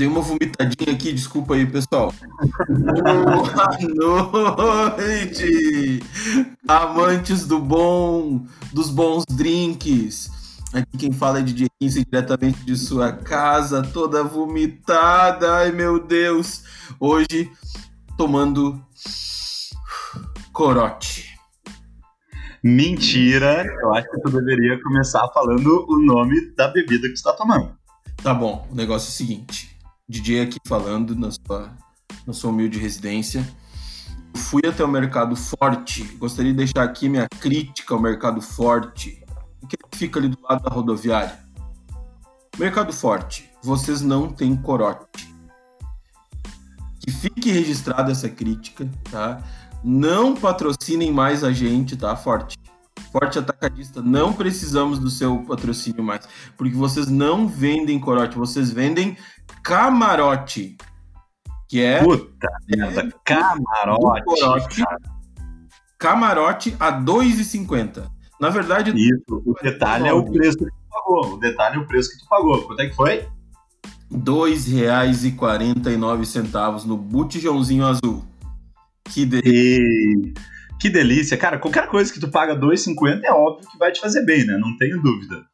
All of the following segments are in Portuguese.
Dei uma vomitadinha aqui, desculpa aí, pessoal. Boa noite, amantes do bom, dos bons drinks. Aqui quem fala é DJ 15 diretamente de sua casa, toda vomitada. Ai meu Deus! Hoje tomando corote. Mentira! Eu acho que tu deveria começar falando o nome da bebida que tu está tomando. Tá bom, o negócio é o seguinte. DJ aqui falando na sua, na sua humilde residência. Fui até o Mercado Forte. Gostaria de deixar aqui minha crítica ao Mercado Forte, que fica ali do lado da rodoviária. Mercado Forte, vocês não têm corote. Que fique registrada essa crítica, tá? Não patrocinem mais a gente, tá, Forte? Forte Atacadista, não precisamos do seu patrocínio mais, porque vocês não vendem corote, vocês vendem camarote. Que é. Puta merda, camarote. Camarote a R$ 2,50. Na verdade. Isso, o detalhe é o preço que tu pagou. O detalhe é o preço que tu pagou. Quanto é que foi? R$ 2,49 no botijãozinho azul. Que delícia. Que delícia. Cara, qualquer coisa que tu paga 2,50 é óbvio que vai te fazer bem, né? Não tenho dúvida.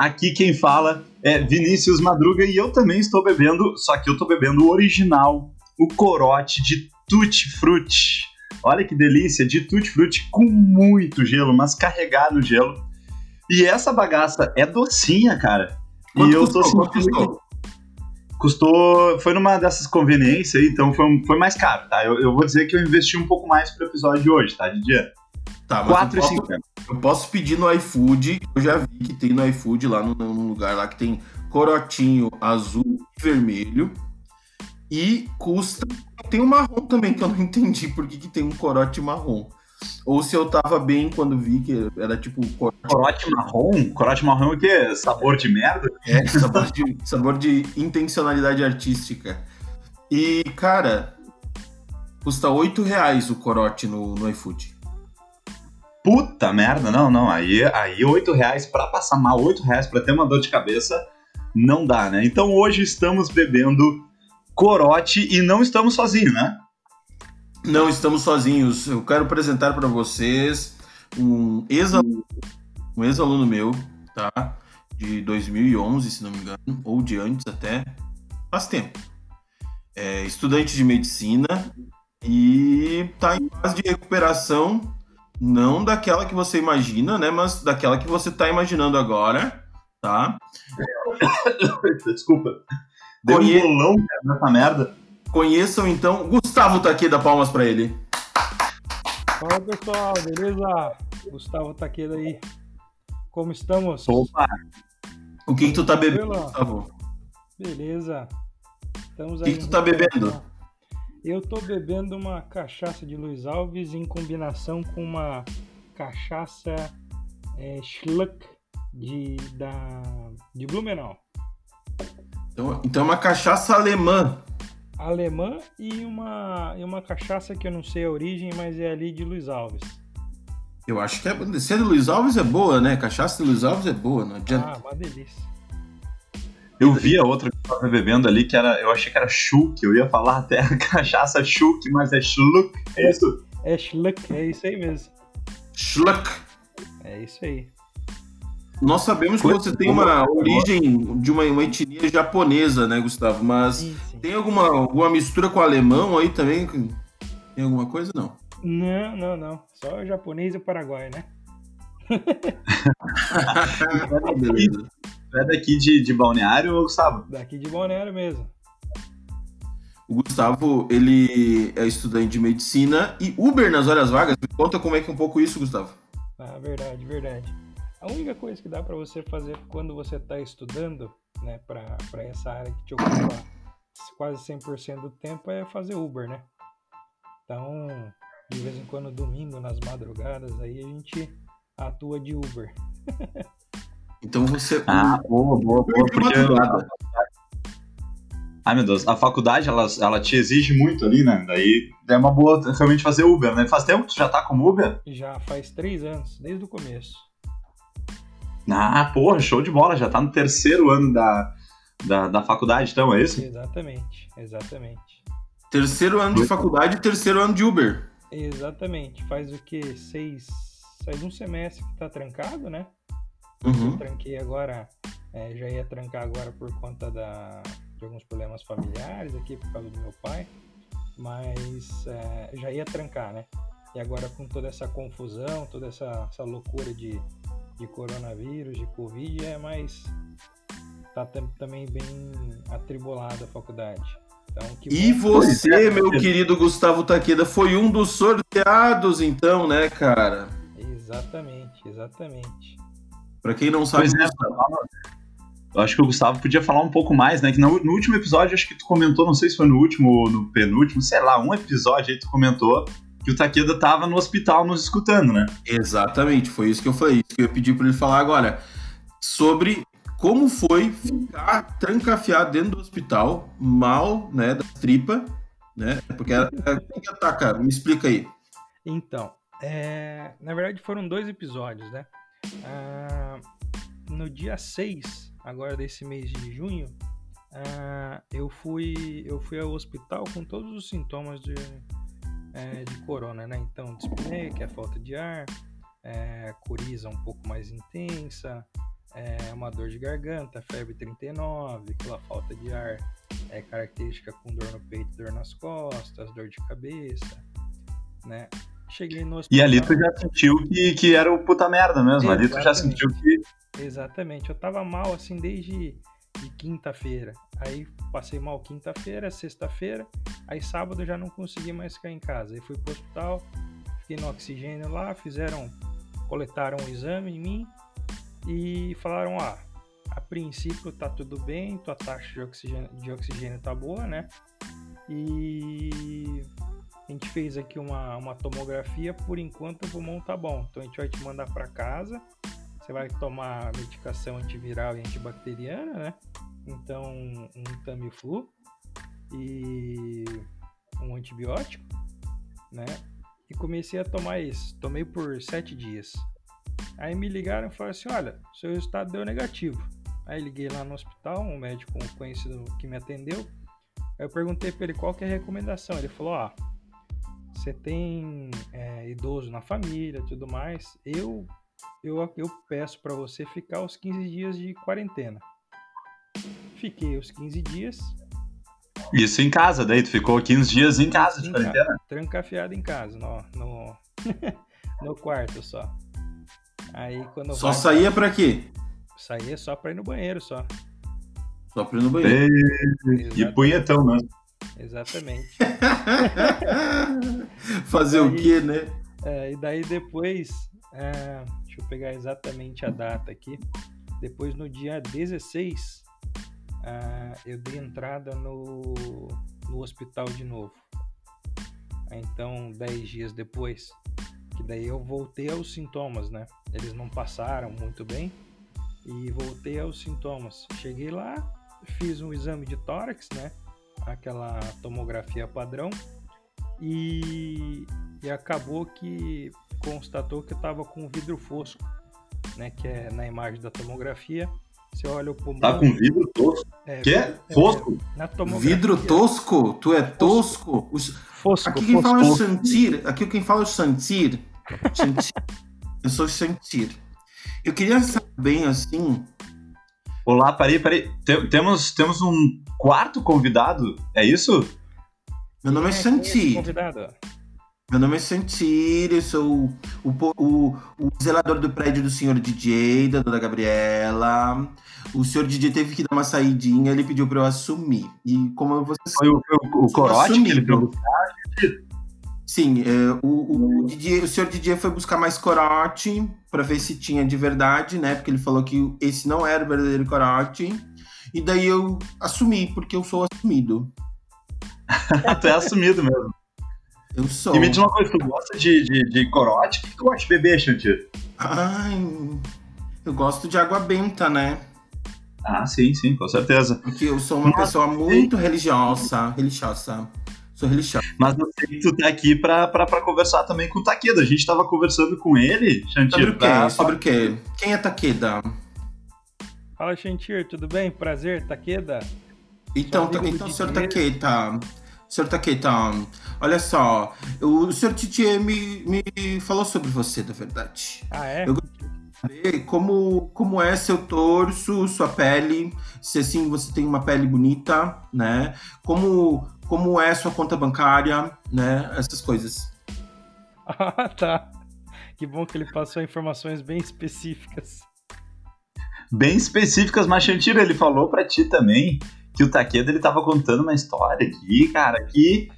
Aqui quem fala é Vinícius Madruga e eu também estou bebendo, só que eu estou bebendo o original, o corote de Tutti Frutti. Olha que delícia, de Tutti Frutti com muito gelo, mas carregado no gelo. E essa bagaça é docinha, cara. Quanto e eu custou? tô Quanto custou? Custou. Foi numa dessas conveniências aí, então foi, foi mais caro, tá? Eu, eu vou dizer que eu investi um pouco mais pro episódio de hoje, tá, Didier? Tá, mas eu 4,50. posso, eu posso pedir no iFood, eu já vi que tem no iFood lá num, num lugar lá que tem corotinho azul e vermelho. E custa. Tem um marrom também, que eu não entendi por que, que tem um corote marrom. Ou se eu tava bem quando vi que era tipo corote, Corote marrom? Corote marrom é o quê? Sabor de merda? é, sabor, de, sabor de intencionalidade artística. E, cara, custa 8 reais o corote no, no iFood. Puta merda, não, não. Aí, aí 8 reais pra passar mal, 8 reais pra ter uma dor de cabeça, não dá, né? Então hoje estamos bebendo corote e não estamos sozinhos, né? Não estamos sozinhos. Eu quero apresentar para vocês um ex-aluno, um ex-aluno meu, tá? De 2011, se não me engano, ou de antes até. Faz tempo. É estudante de medicina e tá em fase de recuperação, não daquela que você imagina, né? Mas daquela que você tá imaginando agora, tá? Desculpa. Deu Conhe- um bolão nessa merda. Conheçam então. Gustavo tá aqui, dá palmas para ele. Fala pessoal, beleza? Gustavo Taqueda aí. Como estamos? Opa, O que, que tu tá bebendo? Gustavo? Beleza. Estamos O que que tu tá bebendo? Eu tô bebendo uma cachaça de Luiz Alves em combinação com uma cachaça é, Schluck de, da, de Blumenau. Então, então é uma cachaça alemã. Alemã e uma, e uma cachaça que eu não sei a origem, mas é ali de Luiz Alves. Eu acho que é. Se é Luiz Alves é boa, né? Cachaça de Luiz Alves é boa, não adianta. Ah, uma delícia. Eu vi a outra que eu tava bebendo ali, que era. Eu achei que era Schluck, eu ia falar até cachaça Schluck, mas é Schluck. É isso? É Schluck, é isso aí mesmo. Schluck. É isso aí. Nós sabemos que você tem uma origem de uma, uma etnia japonesa, né, Gustavo? Mas Sim, sim. tem alguma, alguma mistura com o alemão aí também? Tem alguma coisa? Não. Não, não, não. Só japonês e paraguai, né? Beleza. Tu é daqui de, de Balneário ou Gustavo? Daqui de Balneário mesmo. O Gustavo, ele é estudante de medicina e Uber nas horas vagas. Me conta como é que é um pouco isso, Gustavo. Ah, verdade, verdade. A única coisa que dá pra você fazer quando você tá estudando, né, pra pra essa área que te ocupa quase 100% do tempo é fazer Uber, né? Então, de vez em quando, domingo, nas madrugadas, aí a gente atua de Uber. Então você. Ah, boa, boa, boa. Porque. Ai, meu Deus, a faculdade, ela, ela te exige muito ali, né? Daí é uma boa realmente fazer Uber, né? Faz tempo que tu já tá como Uber? Já faz três anos, desde o começo. Ah, porra, show de bola, já tá no terceiro ano da, da, da faculdade, então, é isso? Exatamente, exatamente. Terceiro ano de faculdade e terceiro ano de Uber. Exatamente. Faz o que? Seis. Faz um semestre que tá trancado, né? Uhum. Eu tranquei agora. é, já ia trancar agora por conta da, de alguns problemas familiares aqui por causa do meu pai. Mas é, já ia trancar, né? E agora com toda essa confusão, toda essa, essa loucura de, de coronavírus, de Covid, é mais. Tá tam- também bem atribulada a faculdade. Então, que E você, meu querido Gustavo Taqueda, foi um dos sorteados, então, né, cara? Exatamente, exatamente. Pra quem não sabe, Pois é, eu acho que o Gustavo podia falar um pouco mais, né? Que no, no último episódio, acho que tu comentou, não sei se foi no último ou no penúltimo, sei lá, um episódio aí tu comentou que o Takeda tava no hospital nos escutando, né? Exatamente, foi isso que eu falei. Isso que eu ia pedir para ele falar agora. Sobre como foi ficar trancafiado dentro do hospital, mal, né, da tripa, né? Porque é, é, o que ataca? Me explica aí. Então, é, na verdade foram dois episódios, né? Ah, no dia 6, agora desse mês de junho, ah, eu, fui, eu fui ao hospital com todos os sintomas de, é, de corona, né? Então, dispneia, que é falta de ar, é, coriza um pouco mais intensa, é, uma dor de garganta, febre 39, aquela falta de ar é característica com dor no peito, dor nas costas, dor de cabeça, né? Cheguei no hospital. E ali tu já sentiu que, que era o puta merda mesmo. Ali tu já Exatamente. sentiu que. Exatamente. Eu tava mal assim desde de quinta-feira. Aí passei mal quinta-feira, sexta-feira. Aí sábado eu já não consegui mais ficar em casa. Aí fui pro hospital, fiquei no oxigênio lá, fizeram, coletaram um exame em mim e falaram: ah, a princípio tá tudo bem, tua taxa de oxigênio, de oxigênio tá boa, né? E a gente fez aqui uma, uma tomografia, por enquanto o pulmão tá bom. Então a gente vai te mandar para casa. Você vai tomar medicação antiviral e antibacteriana, né? Então, um Tamiflu e um antibiótico, né? E comecei a tomar isso. Tomei por sete dias. Aí me ligaram e falaram assim: olha, seu resultado deu negativo. Aí liguei lá no hospital, um médico conhecido que me atendeu. Aí eu perguntei para ele qual que é a recomendação. Ele falou: ah, você tem é, idoso na família tudo mais. Eu, eu, eu peço para você ficar os 15 dias de quarentena. Fiquei os 15 dias, Isso em casa, daí tu ficou 15 dias em casa de Em quarentena. trancafiado em casa, no, no, no quarto só. Aí quando Só vai- saía pra quê? saía só pra ir no banheiro só. Só pra ir no banheiro. E Exata- punhetão mesmo. Exatamente. Fazer o quê, né? É, e daí depois, é, deixa eu pegar exatamente a data aqui. Depois no dia 16, ah, eu dei entrada no, no hospital de novo. Então, 10 dias depois, que daí eu voltei aos sintomas, né? Eles não passaram muito bem e voltei aos sintomas. Cheguei lá, fiz um exame de tórax, né? Aquela tomografia padrão e, e acabou que constatou que eu tava com vidro fosco, né? Que é na imagem da tomografia. Você olha o pulmão. Tá com vidro tosco. é, Que é? Fosco? Vidro tosco? Tu é tosco? Os- Fosco, Aqui quem fosco. fala é o Santir. Aqui quem fala é o Santir. Santir. Eu sou o Santir. Eu queria saber bem assim. Olá, parei, parei. Tem- temos, temos um quarto convidado, é isso? Meu nome é Santir. convidado? Meu nome é Santir, eu sou o, o, o, o zelador do prédio do senhor DJ, da dona Gabriela. O senhor DJ teve que dar uma saidinha, ele pediu pra eu assumir. E como você Foi o, foi o, o Corote que ele Assumido. pegou. Sim, é, o, o, o, DJ, o senhor DJ foi buscar mais corote pra ver se tinha de verdade, né? Porque ele falou que esse não era o verdadeiro corote. E daí eu assumi, porque eu sou assumido. tu é assumido mesmo. Eu sou. E me diz uma coisa, tu gosta de, de, de corote? O que tu gosta de beber, Chantir? Ai, eu gosto de água benta, né? Ah, sim, sim, com certeza. Porque eu sou uma Nossa, pessoa muito religiosa. Religiosa. Sou religiosa. Mas eu sei que tu tá aqui pra, pra, pra conversar também com o Takeda. A gente tava conversando com ele, Sobre Chantir, o quê? pra, Sobre o quê? Quem é Takeda? Fala, Xantir, tudo bem? Prazer, Taqueda. Então, então senhor Taqueta, senhor Taqueta, olha só, o senhor Titi me, me falou sobre você, na verdade. Ah, é? Eu gostaria de saber como, como é seu torso, sua pele, se assim você tem uma pele bonita, né? Como, como é sua conta bancária, né? Essas coisas. Ah, tá. Que bom que ele passou informações bem específicas bem específicas, mas Chantira, ele falou para ti também que o Takeda ele tava contando uma história aqui, cara, que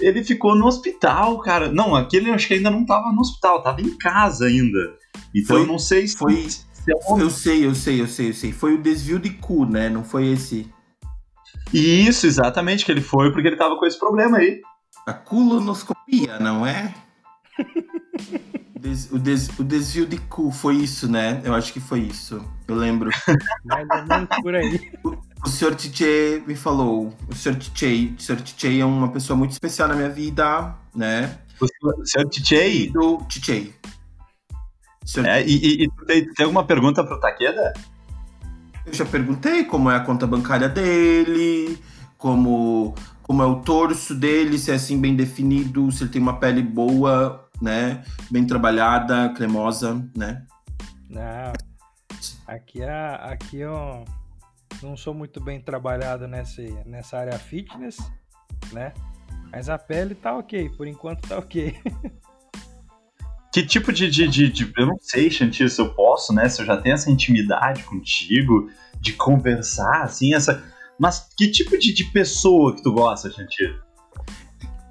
ele ficou no hospital, cara. Não, aquele eu acho que ainda não tava no hospital, tava em casa ainda. Então foi, eu não sei se foi. Se é um... Eu sei, eu sei, eu sei, eu sei. Foi o desvio de cu, né? Não foi esse. Isso, exatamente, que ele foi porque ele tava com esse problema aí. A colonoscopia, não é? Des, o, des, o, desvio de cu foi isso, né? Eu acho que foi isso. Eu lembro. Mais ou menos por aí. O, o Sr. TJ me falou. O Sr. TJ, o Sr. TJ é uma pessoa muito especial na minha vida, né? O Sr. TJ? Do TJ. É, e, e, e tem, tem alguma pergunta pro Takeda? Eu já perguntei como é a conta bancária dele, como, como é o torso dele, se é assim bem definido, se ele tem uma pele boa né? Bem trabalhada, cremosa, né? Não. Aqui, é, aqui eu não sou muito bem trabalhado nessa, nessa área fitness, né? Mas a pele tá ok, por enquanto tá ok. Que tipo de, de, de, de, Eu não sei, Chantir, se eu posso, né? Se eu já tenho essa intimidade contigo, de conversar, assim, essa. Mas que tipo de, de pessoa que tu gosta, Chantir?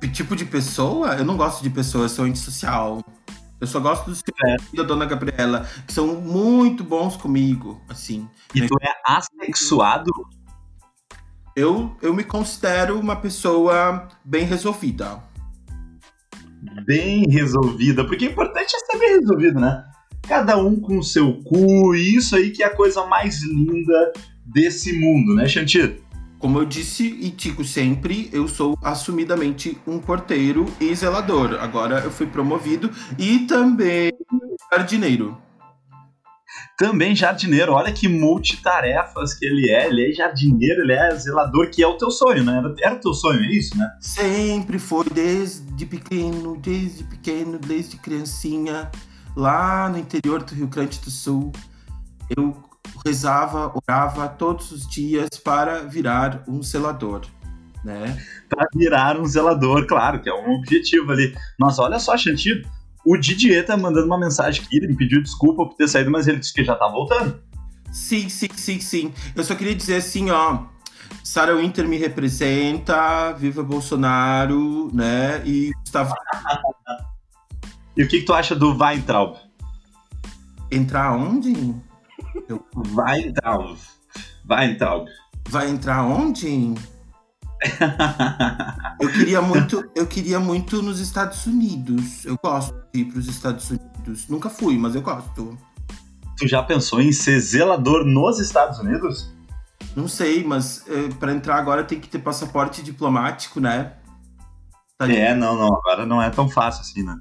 tipo de pessoa, eu não gosto de pessoas, eu sou antissocial. Eu só gosto dos é. da Dona Gabriela, que são muito bons comigo, assim. E tu é assexuado? Eu, eu me considero uma pessoa bem resolvida. Bem resolvida, porque o importante é ser bem resolvido, né? Cada um com o seu cu, e isso aí que é a coisa mais linda desse mundo, né, Chantir? Como eu disse e digo sempre, eu sou assumidamente um porteiro e zelador. Agora eu fui promovido e também jardineiro. Também jardineiro, olha que multitarefas que ele é. Ele é jardineiro, ele é zelador, que é o teu sonho, né? Era, era o teu sonho, é isso, né? Sempre foi, desde pequeno, desde pequeno, desde criancinha, lá no interior do Rio Grande do Sul. Eu rezava, orava todos os dias para virar um zelador, né? Para virar um zelador, claro, que é um objetivo ali. Nossa, olha só, Chantilly, o Didier tá mandando uma mensagem aqui, ele me pediu desculpa por ter saído, mas ele disse que já tá voltando. Sim, sim, sim, sim. Eu só queria dizer assim, ó, Sarah Winter me representa, viva Bolsonaro, né? E Gustavo. e o que, que tu acha do Weintraub? Entrar onde? Vai entrar. Vai entrar. Vai entrar onde? Eu queria muito, eu queria muito nos Estados Unidos. Eu gosto de ir para os Estados Unidos. Nunca fui, mas eu gosto. Tu já pensou em ser zelador nos Estados Unidos? Não sei, mas é, para entrar agora tem que ter passaporte diplomático, né? Tá é, não, não. Agora não é tão fácil assim, né?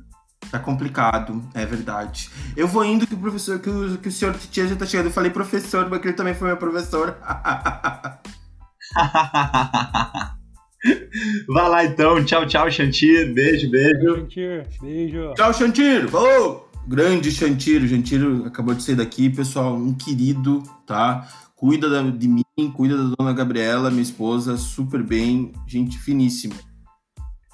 Tá complicado, é verdade. Eu vou indo que o professor, que o, que o senhor Titia já tá chegando. Eu falei professor, porque ele também foi meu professor. Vai lá então. Tchau, tchau, Xantir. Beijo, beijo. Xantir, beijo. Tchau, Xantir. Falou! Grande Xantir. O Xantir acabou de sair daqui, pessoal. Um querido, tá? Cuida de mim, cuida da dona Gabriela, minha esposa, super bem. Gente finíssima.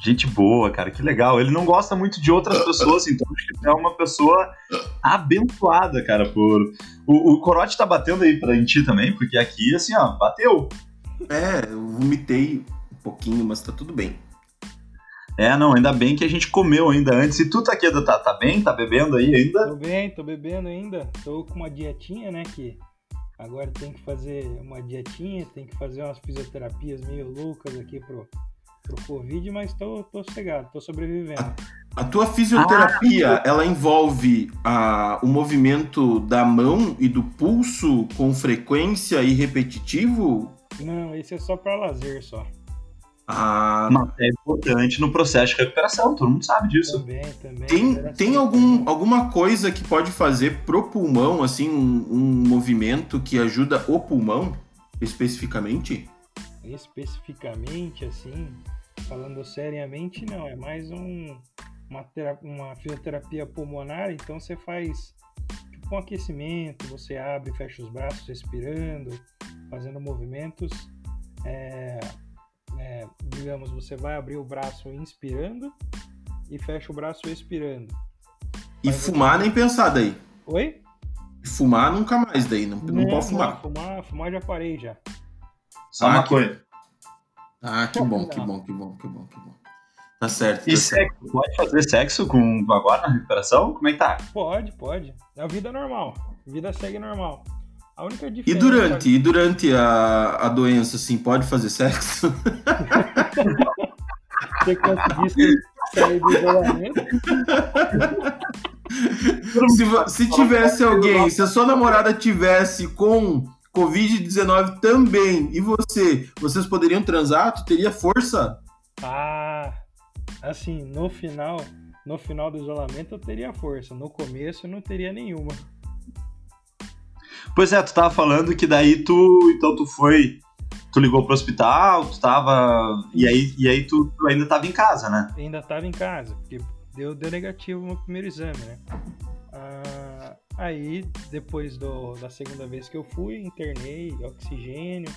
Gente boa, cara, que legal. Ele não gosta muito de outras pessoas, então acho que é uma pessoa abençoada, cara, por. O, o Corote tá batendo aí pra ti também, porque aqui, assim, ó, bateu. É, eu vomitei um pouquinho, mas tá tudo bem. É, não, ainda bem que a gente comeu ainda antes. E tu, Taqueda, tá, tá bem? Tá bebendo aí ainda? Tô bem, tô bebendo ainda. Tô com uma dietinha, né, que agora tem que fazer uma dietinha, tem que fazer umas fisioterapias meio loucas aqui pro, pro Covid, mas tô, tô sossegado, tô sobrevivendo. A, a tua fisioterapia, ah, ela envolve a, o movimento da mão e do pulso com frequência e repetitivo? Não, esse é só para lazer só. Ah, Mas é importante no processo de recuperação, todo mundo sabe disso. Também, também. tem, tem assim, algum, alguma coisa que pode fazer pro pulmão, assim, um, um movimento que ajuda o pulmão, especificamente? Especificamente, assim, falando seriamente, não. É mais um, uma, uma fisioterapia pulmonar, então você faz um aquecimento, você abre e fecha os braços respirando, fazendo movimentos. É, é, digamos, você vai abrir o braço inspirando e fecha o braço expirando. E Mas fumar nem pensar daí. Oi? Fumar nunca mais daí, não, não pode fumar. fumar. Fumar já parei já. Só Ah, uma que- coisa. Ah, que bom, que Não. bom, que bom, que bom, que bom. Tá certo. E tá certo. sexo? Pode fazer sexo com agora na recuperação? Como é que tá? Pode, pode. É a vida normal. A vida segue normal. A única E diferença. durante, e durante a, a doença, assim, pode fazer sexo? Você conseguisse sair do isolamento. se, se tivesse alguém, se a sua namorada tivesse com Covid-19 também, e você, vocês poderiam transar? Tu teria força? Ah, assim, no final, no final do isolamento eu teria força. No começo eu não teria nenhuma. Pois é, tu tava falando que daí tu. Então tu foi. Tu ligou pro hospital, tu tava. E aí, e aí tu, tu ainda tava em casa, né? Ainda estava em casa, porque deu, deu negativo no primeiro exame, né? Ah, aí, depois do- da segunda vez que eu fui, internei oxigênio,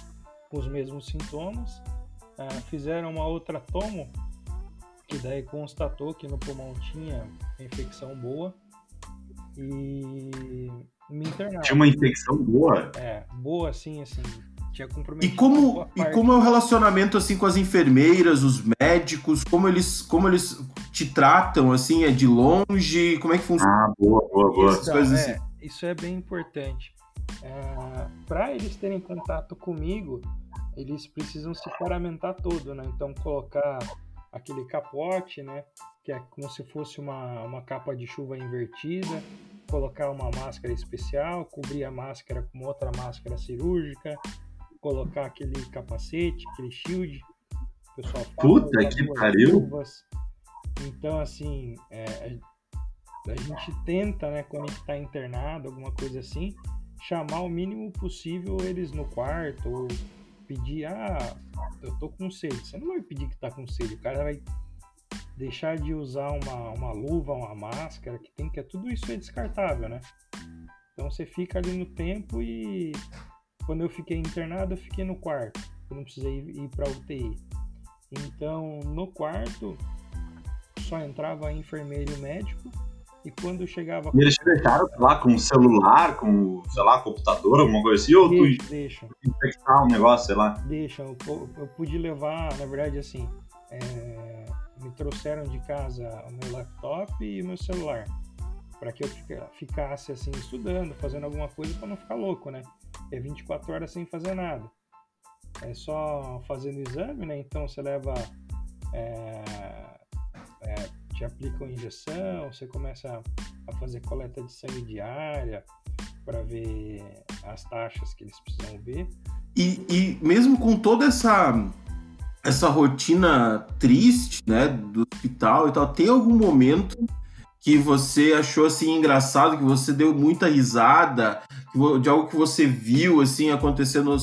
com os mesmos sintomas. Ah, fizeram uma outra tomo, que daí constatou que no pulmão tinha uma infecção boa. E me internaram. Tinha uma infecção boa. É, boa assim, assim. Tinha E comprometido. como, boa e como é o relacionamento, assim, com as enfermeiras, os médicos? Como eles, como eles te tratam, assim? É de longe? Como é que funciona? Ah, boa, boa, boa. Essas coisas é, assim. Isso é bem importante. Para eles terem contato comigo, eles precisam se paramentar todo, né? Então colocar aquele capote, né? Que é como se fosse uma, uma capa de chuva invertida, colocar uma máscara especial, cobrir a máscara com outra máscara cirúrgica, colocar aquele capacete, aquele shield. O pessoal fala, Puta que pariu. Então, assim, é, a gente tenta, né, quando a gente tá internado, alguma coisa assim, chamar o mínimo possível eles no quarto, ou pedir, ah, eu tô com sede. Você não vai pedir que tá com sede, o cara vai deixar de usar uma, uma luva, uma máscara, que tem que. Tudo isso é descartável, né? Então você fica ali no tempo e quando eu fiquei internado, eu fiquei no quarto. Eu não precisei ir, pra UTI. Então, no quarto, só entrava enfermeiro e médico. E quando chegava E eles te deixaram, lá, com o celular, com, sei lá, computador, alguma coisa assim, ou tu Deixa, infectar um negócio, sei lá. deixa. Eu, eu- pude levar, na verdade, assim, é, me trouxeram de casa o meu laptop e o meu celular. Para que eu fica- ficasse, assim, estudando, fazendo alguma coisa para não ficar louco, né? É 24 horas sem fazer nada. É só fazendo exame, né? Então você leva. é, é, te aplicam injeção, você começa a fazer coleta de sangue diária para ver as taxas que eles precisam ver. E, e mesmo com toda essa essa rotina triste, né, do hospital e tal, tem algum momento que você achou assim engraçado, que você deu muita risada, de algo que você viu assim acontecendo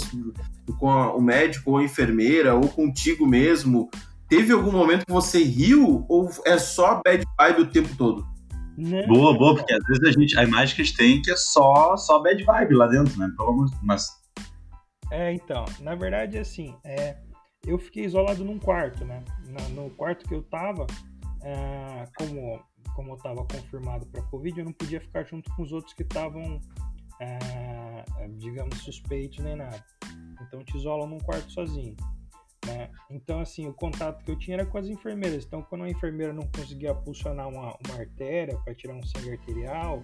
com o médico ou a enfermeira ou contigo mesmo? Teve algum momento que você riu ou é só bad vibe o tempo todo? Não, Boa, boa, porque às vezes a gente, a imagem que a gente tem é que é só, só bad vibe lá dentro, né? Pelo amor de Mas É, então, na verdade, assim, é, eu fiquei isolado num quarto, né? Na- no quarto que eu tava, é, como, como eu tava confirmado para Covid, eu não podia ficar junto com os outros que estavam, é, digamos, suspeitos nem nada. Então, te isolam num quarto sozinho. Né? Então, assim, o contato que eu tinha era com as enfermeiras. Então, quando a enfermeira não conseguia pulsionar uma, uma artéria para tirar um sangue arterial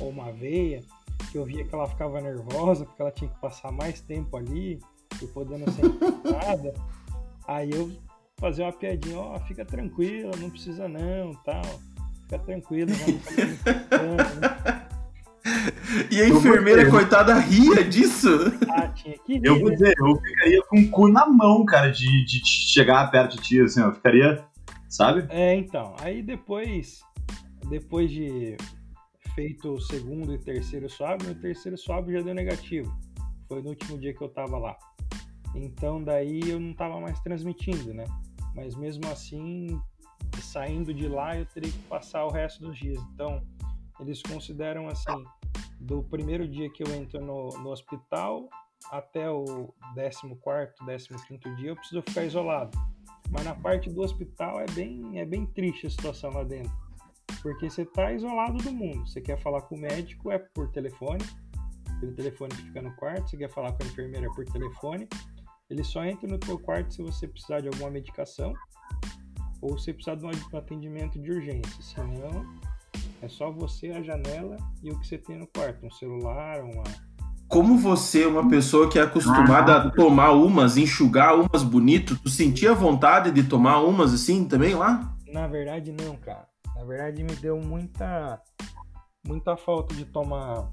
ou uma veia, que eu via que ela ficava nervosa porque ela tinha que passar mais tempo ali e podendo ser infectada. Aí eu fazia uma piadinha, ó, fica tranquila, não precisa não, tal. Fica tranquila, não fica me infectando. E a enfermeira, coitada, ria disso. Ah, tinha que rir, Eu vou né? dizer, eu ficaria com o cu na mão, cara, de, de chegar perto de ti, assim, ó. Ficaria, sabe? É, então. Aí depois, depois de feito o segundo e terceiro swab, no terceiro swab já deu negativo. Foi no último dia que eu tava lá. Então daí eu não tava mais transmitindo, né? Mas mesmo assim, saindo de lá, eu teria que passar o resto dos dias. Então, eles consideram assim, do primeiro dia que eu entro no, no hospital até o 14º, 15º dia, eu preciso ficar isolado. Mas na parte do hospital é bem, é bem triste a situação lá dentro. Porque você tá isolado do mundo. Você quer falar com o médico, é por telefone. Pelo telefone que fica no quarto. Você quer falar com a enfermeira, é por telefone. Ele só entra no teu quarto se você precisar de alguma medicação ou se precisar de um atendimento de urgência. Senão, é só você, a janela e o que você tem no quarto. Um celular, uma... Como você, uma pessoa que é acostumada a tomar umas, enxugar umas bonito, tu sentia vontade de tomar umas assim também lá? Na verdade, não, cara. Na verdade, me deu muita, muita falta de tomar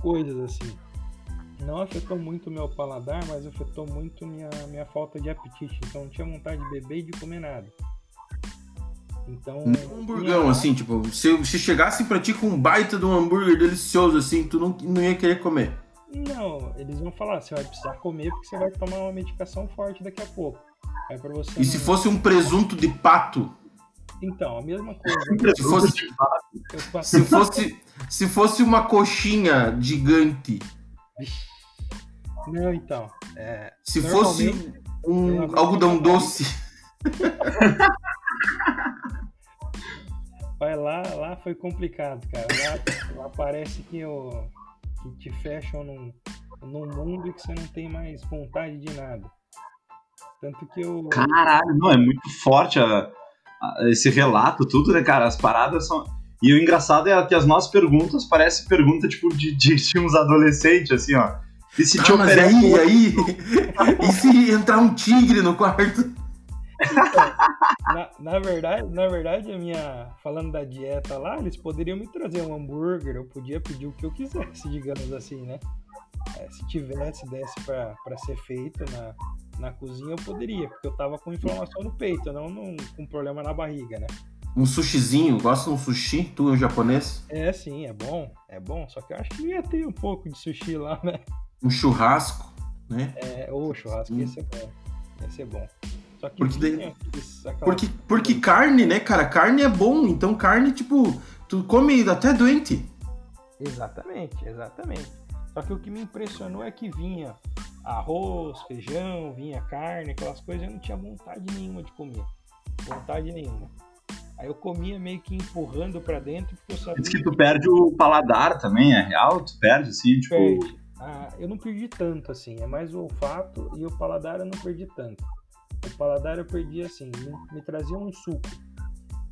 coisas assim. Não afetou muito o meu paladar, mas afetou muito minha, minha falta de apetite. Então, não tinha vontade de beber e de comer nada. Então, Um hamburgão, assim, tipo, se, se chegasse pra ti com um baita de um hambúrguer delicioso, assim, tu não, não ia querer comer. Não, eles vão falar, você vai precisar comer porque você vai tomar uma medicação forte daqui a pouco. Aí pra você E se não- fosse um presunto de pato? Então, a mesma coisa. Se fosse, se fosse, se fosse uma coxinha gigante, Não, então. É, se fosse um algodão doce, vai lá, lá foi complicado, cara. Lá, lá parece que, o, que te fecham num, num mundo que você não tem mais vontade de nada. Tanto que eu. Caralho, não, é muito forte a- a- esse relato, tudo, né, cara? As paradas são. E o engraçado é que as nossas perguntas parecem pergunta, tipo, de, de, de uns adolescentes, assim, ó. E se te ah, mas oferece aí, aí, e se entrar um tigre no quarto? Na, na verdade, na verdade, a minha. Falando da dieta lá, eles poderiam me trazer um hambúrguer, eu podia pedir o que eu quisesse, digamos assim, né? É, se tivesse, desse pra, pra ser feito na, na cozinha, eu poderia, porque eu tava com inflamação no peito, não num- com problema na barriga, né? Um sushizinho, gosta de um sushi? Tu, um japonês? É, sim, é bom, é bom, só que eu acho que ia ter um pouco de sushi lá, né? Um churrasco, né? É, ô, churrasco Hum. ia ser bom, ia ser bom. Só que Porque daí- aquelas- Porque, porque carne, né, cara? Carne é bom, então carne, tipo, tu come até doente. Exatamente, exatamente. Só que o que me impressionou é que vinha arroz, feijão, vinha carne, aquelas coisas, eu não tinha vontade nenhuma de comer. Vontade nenhuma. Aí eu comia meio que empurrando pra dentro, porque eu sabia Diz que tu perde o paladar também, é real? Tu perde, assim, tipo. perde. Ah, eu não perdi tanto, assim. É mais o olfato e o paladar eu não perdi tanto. O paladar eu perdi, assim, me, me trazia um suco.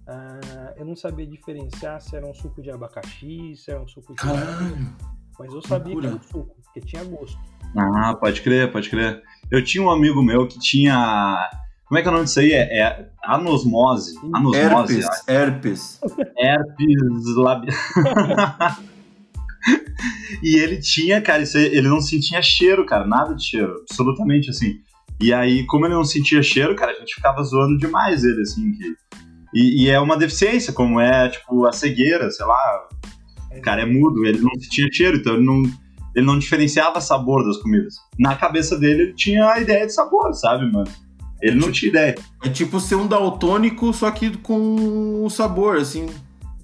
Ah, eu não sabia diferenciar se era um suco de abacaxi, se era um suco de Caralho. Mas eu sabia loucura. que era um suco, porque tinha gosto. Ah, pode crer, pode crer. Eu tinha um amigo meu que tinha. Como é que é o nome disso aí? É, é anosmose. Anosmose. Herpes, herpes. herpes labial. e ele tinha, cara, isso aí, ele não sentia cheiro, cara, nada de cheiro, absolutamente assim. E aí, como ele não sentia cheiro, cara, a gente ficava zoando demais ele, assim, que. E, e é uma deficiência, como é, tipo, a cegueira, sei lá, o cara é mudo, ele não sentia cheiro, então ele não, ele não diferenciava sabor das comidas. Na cabeça dele, ele tinha a ideia de sabor, sabe, mano? Ele não tinha ideia. É tipo ser um daltônico, só que com o sabor, assim.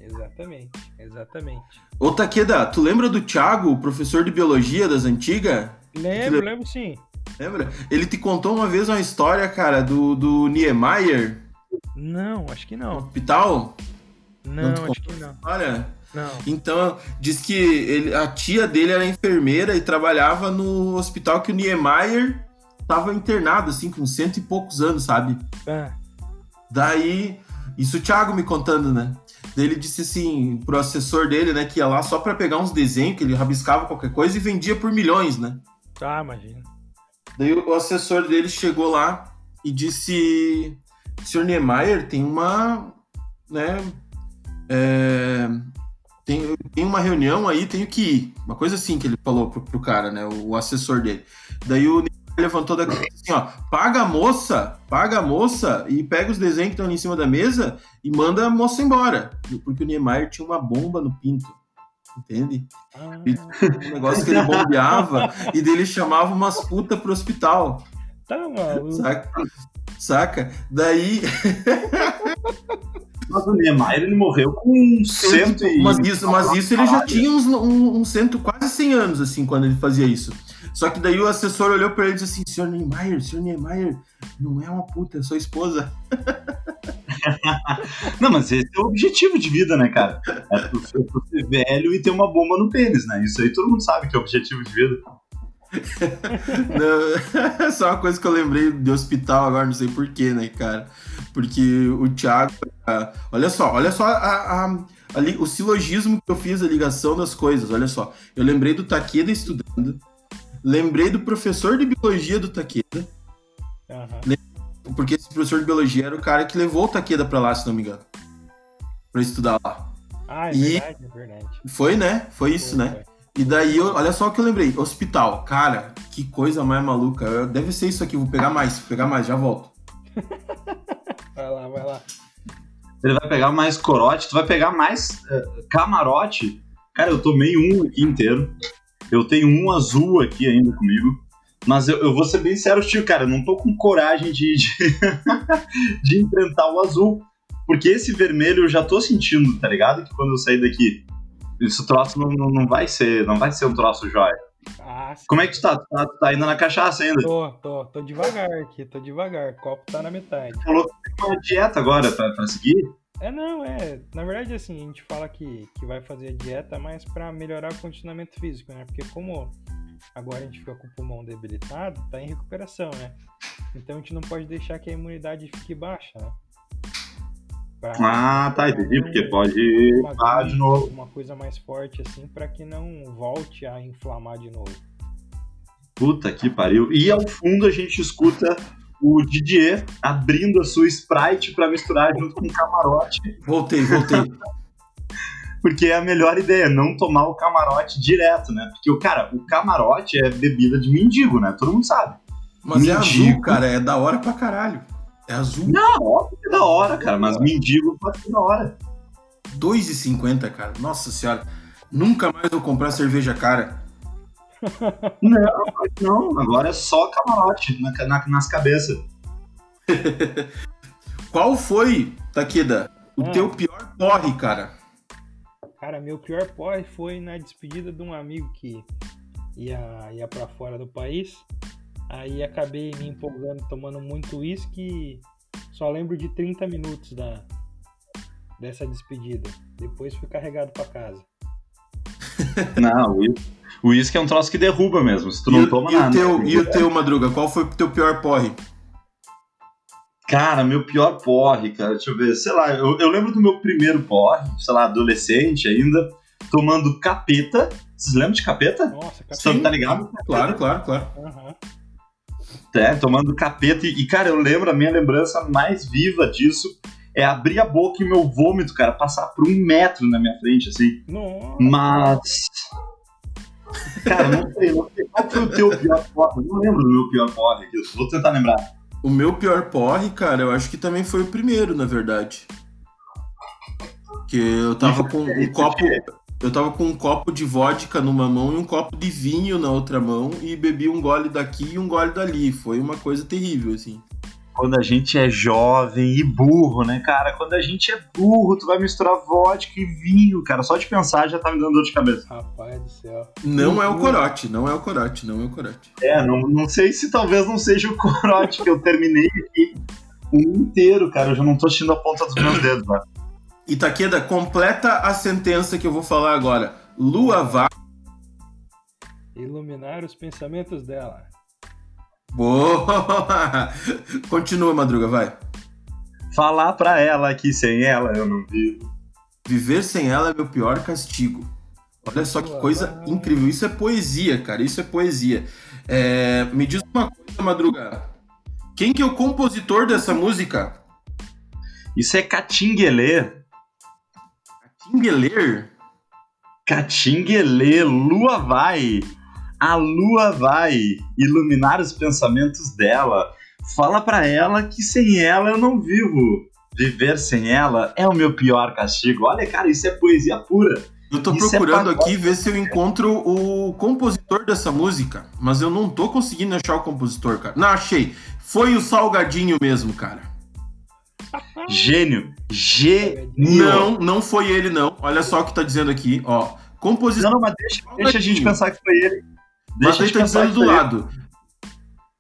Exatamente, exatamente. Ô Takeda, tu lembra do Thiago, o professor de biologia das antigas? Lembro, lembro sim. Lembra? Ele te contou uma vez uma história, cara, do, do Niemeyer Não, acho que no não. hospital. Não, te acho que não. Olha, Não. então diz que ele, a tia dele era enfermeira e trabalhava no hospital que o Niemeyer tava internado, assim, com cento e poucos anos, sabe? Ah, Daí, isso o Thiago me contando, né? Daí ele disse assim pro assessor dele, né, que ia lá só pra pegar uns desenhos, que ele rabiscava qualquer coisa e vendia por milhões, né? tá, imagina. Daí o assessor dele chegou lá e disse: Sr. Niemeyer, tem uma. né? é, tem, tem uma reunião aí, tenho que ir. Uma coisa assim que ele falou pro, pro cara, né? O, o assessor dele. Daí o Neymar levantou da cabeça assim, ó, paga a moça, paga a moça e pega os desenhos que estão ali em cima da mesa e manda a moça embora. Porque o Neymar tinha uma bomba no pinto. Entende? Ah, E um negócio que ele bombeava e dele chamava umas putas pro hospital. tá maluco. Saca? Saca? Daí. Mas o Neymar, ele morreu com cento e... mas, isso, mas isso ele já tinha uns um, um cento, quase 100 anos, assim, quando ele fazia isso. Só que daí o assessor olhou pra ele e disse assim: Senhor Neymar, senhor Neymar, não é uma puta, é sua esposa. Não, mas esse é o objetivo de vida, né, cara? É tu ser velho e ter uma bomba no pênis, né? Isso aí todo mundo sabe que é o objetivo de vida. Não, Só uma coisa que eu lembrei de hospital agora, não sei porquê, né, cara? Porque o Thiago. ah, Olha só, olha só a- a- a li- o silogismo que eu fiz, a ligação das coisas, olha só. Eu lembrei do Takeda estudando, lembrei do professor de biologia do Takeda, Aham. porque esse professor de biologia era o cara que levou o Takeda pra lá, se não me engano. Pra estudar lá. Ah, é E- verdade, é verdade. Foi, né? Foi isso, Foi, né? foi. E daí, eu- olha só o que eu lembrei. Hospital. Cara, que coisa mais maluca. Eu- Deve ser isso aqui. Vou pegar mais. Vou pegar mais. Já volto. Vai lá, vai lá. Ele vai pegar mais corote, tu vai pegar mais eh, camarote. Cara, eu tomei um aqui inteiro. Eu tenho um azul aqui ainda comigo. Mas eu, eu vou ser bem sério, tio, cara, eu não tô com coragem de, de, de enfrentar o azul. Porque esse vermelho eu já tô sentindo, tá ligado? Que quando eu sair daqui, esse troço não, não, vai ser, não vai ser um troço jóia. Ah. Como é que tu tá? Tu tá, tá indo na cachaça ainda? Tô, tô, tô devagar aqui, tô devagar. O copo tá na metade. falou que tem uma dieta agora pra, pra seguir. É, não, é. Na verdade, assim, a gente fala que, que vai fazer a dieta mais pra melhorar o condicionamento físico, né? Porque como agora a gente fica com o pulmão debilitado, tá em recuperação, né? Então a gente não pode deixar que a imunidade fique baixa, né? Pra- Ah, tá, entendi, porque pode parar de novo. uma coisa mais forte, assim, pra que não volte a inflamar de novo. Puta que pariu. E ao fundo a gente escuta o Didier abrindo a sua Sprite pra misturar junto com o camarote, Voltei, voltei. porque é a melhor ideia, não tomar o camarote direto, né? Porque o cara, o camarote é bebida de mendigo, né? Todo mundo sabe. Mas é Mendigo. azul, cara. É da hora pra caralho. É azul. Não, óbvio que é da hora, cara, mas mendigo pode ser da hora. 2,50, cara. Nossa senhora. Nunca mais vou comprar cerveja cara. Não, não, agora é só camarote na, na- nas cabeças. Qual foi, Takeda, o Ah. teu pior porre, cara? Cara, meu pior porre foi na despedida de um amigo que ia, ia para fora do país. Aí acabei me empolgando tomando muito uísque. e Só lembro de 30 minutos da, dessa despedida. Depois fui carregado para casa. Não, o uísque- o é um troço que derruba mesmo, se tu e, não o- toma e o nada. teu, e o teu, Madruga, qual foi o teu pior porre? Cara, meu pior porre, cara, deixa eu ver, sei lá, eu, eu lembro do meu primeiro porre, sei lá, adolescente ainda, tomando capeta. Vocês lembram de capeta? Nossa, cara. Você tá ligado? Claro, claro, claro. Aham. É, tomando capeta. E, e, cara, eu lembro, a minha lembrança mais viva disso é abrir a boca e meu vômito, cara, passar por um metro na minha frente, assim. Nossa. Mas. Cara, não sei, não sei. Qual foi o teu pior porre? Eu não lembro do meu pior porre aqui. Vou tentar lembrar. O meu pior porre, cara, eu acho que também foi o primeiro, na verdade. Que eu tava com um copo. Eu tava com um copo de vodka numa mão e um copo de vinho na outra mão e bebi um gole daqui e um gole dali. Foi uma coisa terrível, assim. Quando a gente é jovem e burro, né, cara? Quando a gente é burro, tu vai misturar vodka e vinho, cara. Só de pensar já tá me dando dor de cabeça. Rapaz do céu. Não é o corote, não é o corote, não é o corote. É, não, não sei se talvez não seja o corote que eu terminei aqui um inteiro, cara. Eu já não tô assistindo a ponta dos meus dedos, né? Itaqueda, completa a sentença que eu vou falar agora. Lua vai. Iluminar os pensamentos dela. Boa! Continua, Madruga, vai. Falar pra ela que sem ela eu não vivo. Viver sem ela é meu pior castigo. Olha só que coisa incrível. Isso é poesia, cara. Isso é poesia. É, Me diz uma coisa, Madruga. Quem que é o compositor dessa música? Isso é catinguelê. Tingueler? Catinguelê, lua vai. A lua vai iluminar os pensamentos dela. Fala para ela que sem ela eu não vivo. Viver sem ela é o meu pior castigo. Olha, cara, isso é poesia pura. Eu tô isso é procurando é aqui ver se eu encontro o compositor dessa música, mas eu não tô conseguindo achar o compositor, cara. Não, achei. Foi o Salgadinho mesmo, cara. Gênio. Gênio. Não, não foi ele, não. Olha só o que tá dizendo aqui, ó. Composição. Não, mas deixa, deixa a gente pensar que foi ele. Deixa mas aí tá dizendo do lado.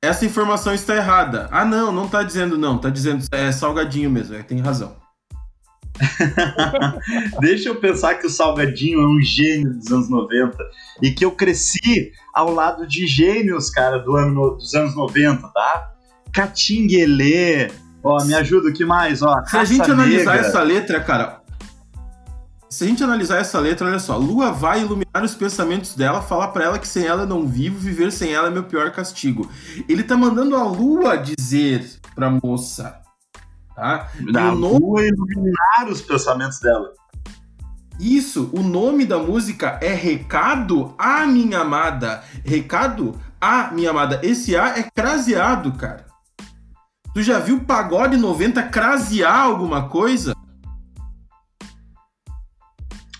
Essa informação está errada. Ah, não, não tá dizendo não. Tá dizendo é salgadinho mesmo. É, tem razão. Deixa eu pensar que o Salgadinho é um gênio dos anos 90 e que eu cresci ao lado de gênios, cara, do ano, dos anos 90, tá? Catinguelê, ó, me ajuda, o que mais? Ó, Se a gente analisar essa letra, cara, se a gente analisar essa letra, olha só, Lua vai iluminar os pensamentos dela, falar para ela que sem ela não vivo, viver sem ela é meu pior castigo. Ele tá mandando a Lua dizer pra moça, tá? Da Lua iluminar os pensamentos dela. Isso, o nome da música é Recado à Minha Amada. Recado à Minha Amada. Esse A é craseado, cara. Tu já viu pagode 90 crasear alguma coisa?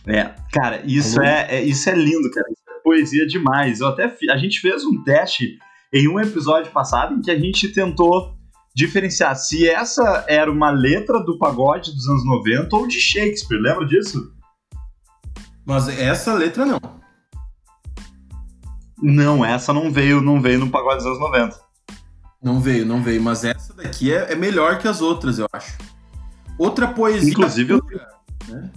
É, cara, isso é, é, isso é lindo, cara. Isso é poesia demais. Eu até a gente fez um teste em um episódio passado em que a gente tentou diferenciar se essa era uma letra do pagode dos anos 90 ou de Shakespeare. Lembra disso? Mas essa letra não. Não, essa não veio, não veio no pagode dos anos 90. Não veio, não veio. Mas essa daqui é, é melhor que as outras, eu acho. Outra poesia. Inclusive, pura, eu... né?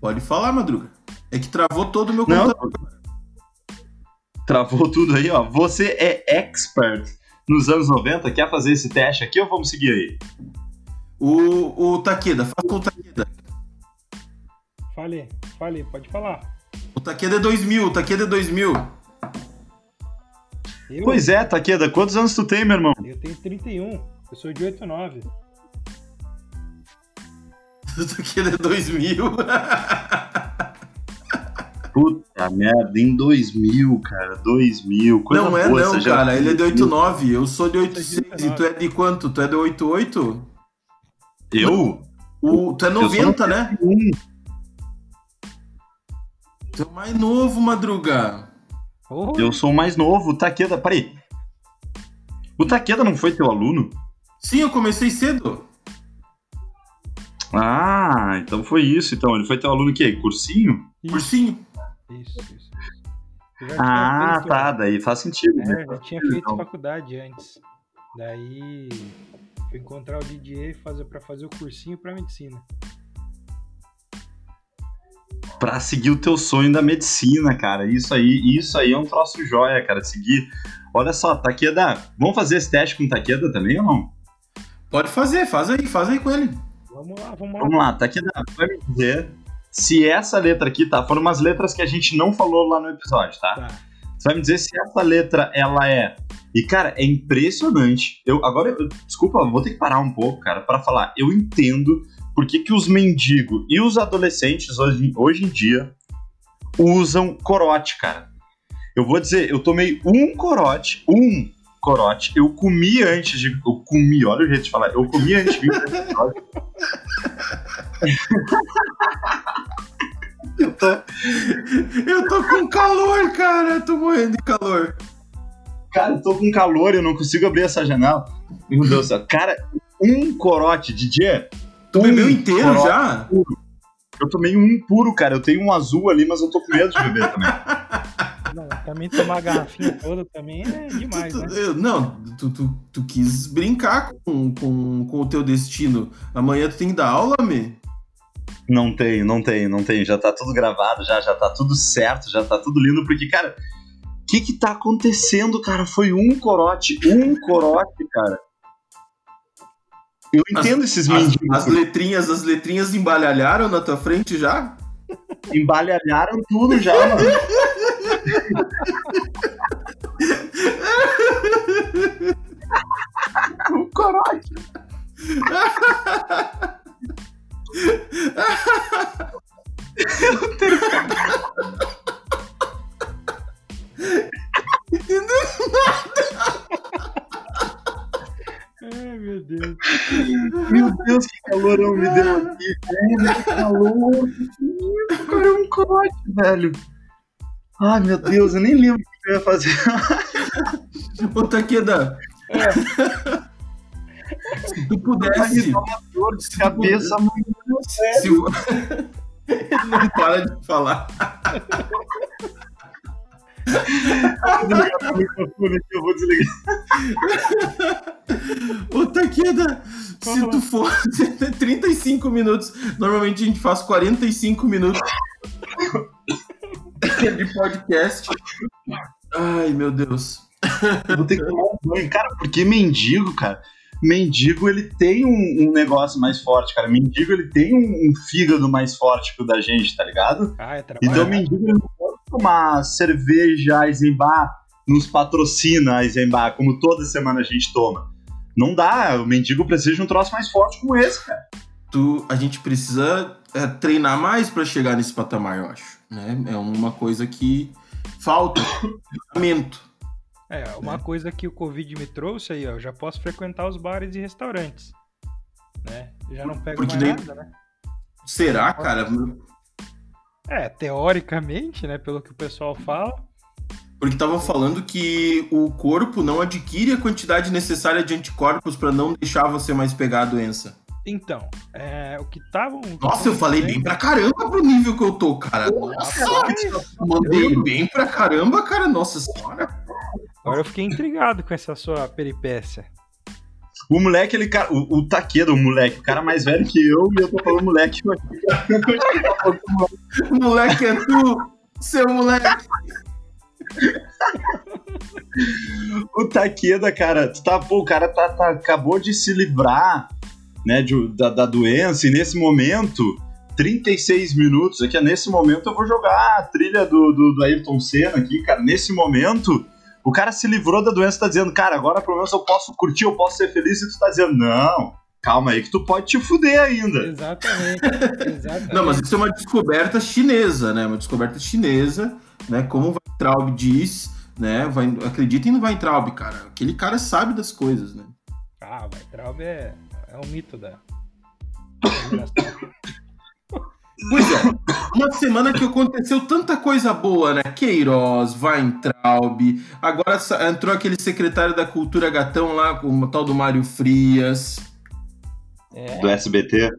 Pode falar, Madruga. É que travou todo o meu computador. Travou tudo aí, ó. Você é expert nos anos 90. Quer fazer esse teste aqui ou vamos seguir aí? O, o Takeda, fala com o Takeda. Fale, fale, pode falar. O Takeda é 2000, o Takeda é 2000. Eu? Pois é, Takeda, quantos anos tu tem, meu irmão? Eu tenho 31, eu sou de 89. Tudo aquilo é 2000. Puta merda, em 2000, cara, 2000. Coisa não é, boa, não, cara, ele é de 89, eu sou de 86 e tu é de quanto? Tu é de 88? Eu? O, tu é 90, né? Tu é mais novo, Madruga. Oh. Eu sou mais novo, o Taqueda, peraí. O Taqueda não foi teu aluno? Sim, eu comecei cedo. Ah, então foi isso. Então, ele foi teu aluno que Cursinho? Isso. Cursinho. Isso, isso. Ah, feito, tá, daí faz sentido. É, né? já tinha feito então. faculdade antes. Daí fui encontrar o Didier fazer, pra fazer o cursinho pra medicina. Pra seguir o teu sonho da medicina, cara. Isso aí, isso aí é um troço joia, cara. Seguir. Olha só, Taqueda, vamos fazer esse teste com o Taqueda também ou não? Pode fazer, faz aí, faz aí com ele. Vamos lá, vamos lá. Vamos lá, aqui vai me dizer se essa letra aqui, tá? Foram umas letras que a gente não falou lá no episódio, tá? tá. Você vai me dizer se essa letra ela é. E, cara, é impressionante. Eu agora, eu, desculpa, vou ter que parar um pouco, cara, para falar. Eu entendo por que, que os mendigos e os adolescentes hoje, hoje em dia usam corote, cara. Eu vou dizer, eu tomei um corote, um corote. Eu comi antes de. Eu comi, olha o jeito de falar. Eu comi antes de vir Eu tô. Eu tô com calor, cara. Eu tô morrendo de calor. Cara, eu tô com calor, eu não consigo abrir essa janela. Meu Deus do céu. Cara, um corote, DJ. Tu bebeu inteiro já? Puro. Eu tomei um puro, cara. Eu tenho um azul ali, mas eu tô com medo de beber também. Não, também tomar a garrafinha toda também é demais, tu, né? Não, tu, tu, tu, quis brincar com, com, com o teu destino. Amanhã tu tem que dar aula, me? Não tenho, não tenho, não tenho. Já tá tudo gravado, já, já tá tudo certo, já tá tudo lindo, porque, cara, o que que tá acontecendo, cara? Foi um corote, um corote, cara. Eu entendo as, esses mendigos. As, as letrinhas, as letrinhas embalhalharam na tua frente já? Embalhalharam tudo já, mano. o corote. calorão me deu aqui, velho. Calor. Cara, é um corote, velho. Ai, meu Deus, eu nem lembro o que eu ia fazer. Ô, Taqueda. É. Se tu pudesse. Uma dor de cabeça muito Se... Ele não para de falar. eu vou desligar. Ô, Taqueda, se tu for 35 minutos, normalmente a gente faz 45 minutos de podcast. Ai, meu Deus. Eu vou ter que tomar um banho. Cara, porque mendigo, cara. Mendigo, ele tem um, um negócio mais forte, cara. Mendigo, ele tem um, um, fígado mais forte que o da gente, tá ligado? Ah, é então, mendigo, ele não tomar cerveja Eisenbach, nos patrocina a Eisenbach, como toda semana a gente toma. Não dá, o mendigo precisa de um troço mais forte como esse, cara. Tu, a gente precisa é, treinar mais para chegar nesse patamar, eu acho. Né? É uma coisa que falta, treinamento. É, uma né? coisa que o Covid me trouxe aí, ó, eu já posso frequentar os bares e restaurantes. Né? Já não pego Porque mais nada, né? Será, cara? É, teoricamente, né, pelo que o pessoal fala. Porque estavam falando que o corpo não adquire a quantidade necessária de anticorpos para não deixar você mais pegar a doença. Então, é, o que estavam. Nossa, eu falei bem pra caramba pro nível que eu tô, cara. Nossa, mandei bem pra caramba, cara. Nossa senhora. Agora eu fiquei intrigado com essa sua peripécia. O moleque, ele, cara, o, o Taquedo, o moleque, o cara mais velho que eu, e eu tô falando moleque. o moleque é tu, seu moleque. o Taqueda, cara, tu tá, pô, o cara tá, tá, acabou de se livrar né, de, da, da doença, e nesse momento, 36 minutos, aqui, nesse momento eu vou jogar a trilha do, do, do Ayrton Senna aqui, cara, nesse momento, o cara se livrou da doença e tá dizendo, cara, agora pelo menos eu posso curtir, eu posso ser feliz, e tu tá dizendo, não, calma aí que tu pode te fuder ainda. Exatamente. Exatamente. Não, mas isso é uma descoberta chinesa, né? Uma descoberta chinesa, né? Como o Weintraub diz, né? Vai, acreditem no Weintraub, cara. Aquele cara sabe das coisas, né? Ah, o Weintraub é é um mito da. Pois é, uma semana que aconteceu tanta coisa boa, né? Queiroz, Weintraub, agora entrou aquele secretário da Cultura Gatão lá, com o tal do Mário Frias. É. Do SBT.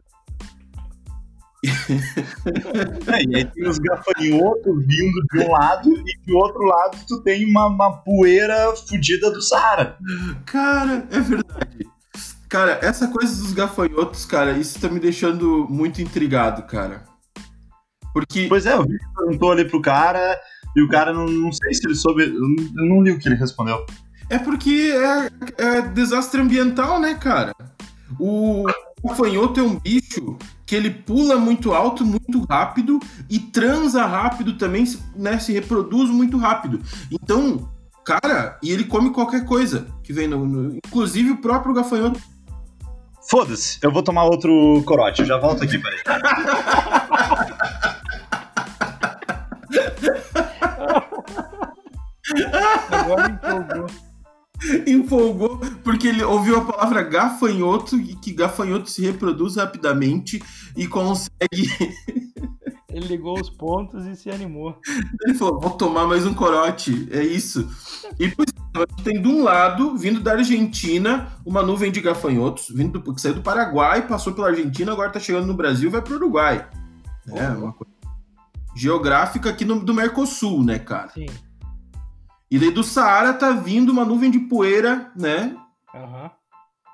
é, e aí tem os gafanhotos vindo de um lado e de outro lado tu tem uma, uma poeira fodida do Saara. Cara, é verdade. Cara, essa coisa dos gafanhotos, cara, isso tá me deixando muito intrigado, cara. Porque. Pois é, o Vitor perguntou ali pro cara e o cara não, não sei se ele soube. Eu não li o que ele respondeu. É porque é, é desastre ambiental, né, cara? O gafanhoto é um bicho que ele pula muito alto, muito rápido e transa rápido também, né? Se reproduz muito rápido. Então, cara, e ele come qualquer coisa que vem no, no inclusive o próprio gafanhoto Foda-se, eu vou tomar outro corote, eu já volto aqui, peraí. Agora empolgou. Empolgou porque ele ouviu a palavra gafanhoto e que gafanhoto se reproduz rapidamente e consegue ele ligou os pontos e se animou. Ele falou: vou tomar mais um corote. É isso. E tem de um lado, vindo da Argentina, uma nuvem de gafanhotos, vindo do, que saiu do Paraguai, passou pela Argentina, agora está chegando no Brasil vai para o Uruguai. É uma coisa geográfica aqui no, do Mercosul, né, cara? Sim. E daí do Saara tá vindo uma nuvem de poeira, né? Uhum.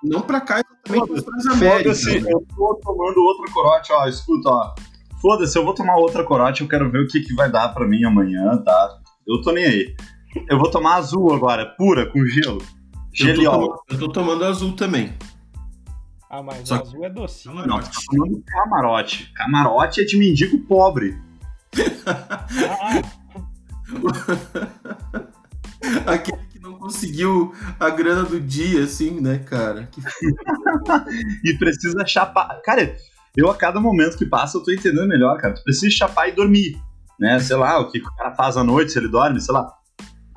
Não para cá, exatamente para as Américas. Né? Eu tô tomando outro corote, ó. Escuta, ó. Foda-se, eu vou tomar outra corote, eu quero ver o que, que vai dar para mim amanhã, tá? Eu tô nem aí. Eu vou tomar azul agora, pura, com gelo. Geliol. Eu, eu tô tomando azul também. Ah, mas Só... azul é docinho. Não, você tá tomando camarote. Camarote é de mendigo pobre. Ah. Aquele que não conseguiu a grana do dia, assim, né, cara? Que... e precisa chapar. Cara, eu, a cada momento que passa, eu tô entendendo melhor, cara. Tu precisa chapar e dormir, né? Sei lá, o que o cara faz à noite, se ele dorme, sei lá.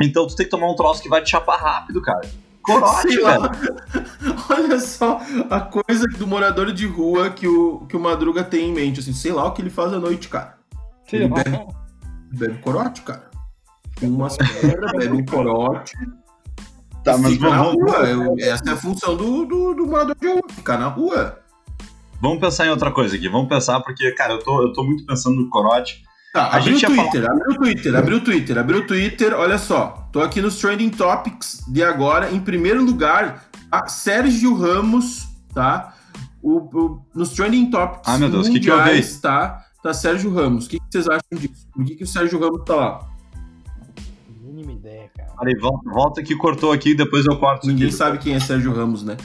Então tu tem que tomar um troço que vai te chapar rápido, cara. Corote, velho. Olha só a coisa do morador de rua que o, que o Madruga tem em mente. Assim, sei lá o que ele faz à noite, cara. Sei Ele lá. bebe. Bebe corote, cara. Uma cerveja, bebe um corote. Tá, mas fica na vamos, rua. Eu- essa é a função do, do, do morador de rua, ficar na rua. vamos pensar em outra coisa aqui. Vamos pensar, porque, cara, eu tô, eu tô muito pensando no corote. Tá, A abriu o Twitter, abriu o Twitter, abriu o Twitter, abriu o Twitter, olha só. Tô aqui nos Trending Topics de agora. Em primeiro lugar, a Sérgio Ramos, tá? O, o- nos Trending Topics Ah, meu Deus, que que eu mundiais, tá? Tá Sérgio Ramos. O que, que vocês acham disso? Por que, que o Sérgio Ramos tá lá? Mínima ideia, cara. Peraí, volta, volta que cortou aqui, depois eu corto Ninguém aqui. sabe quem é Sérgio Ramos, né?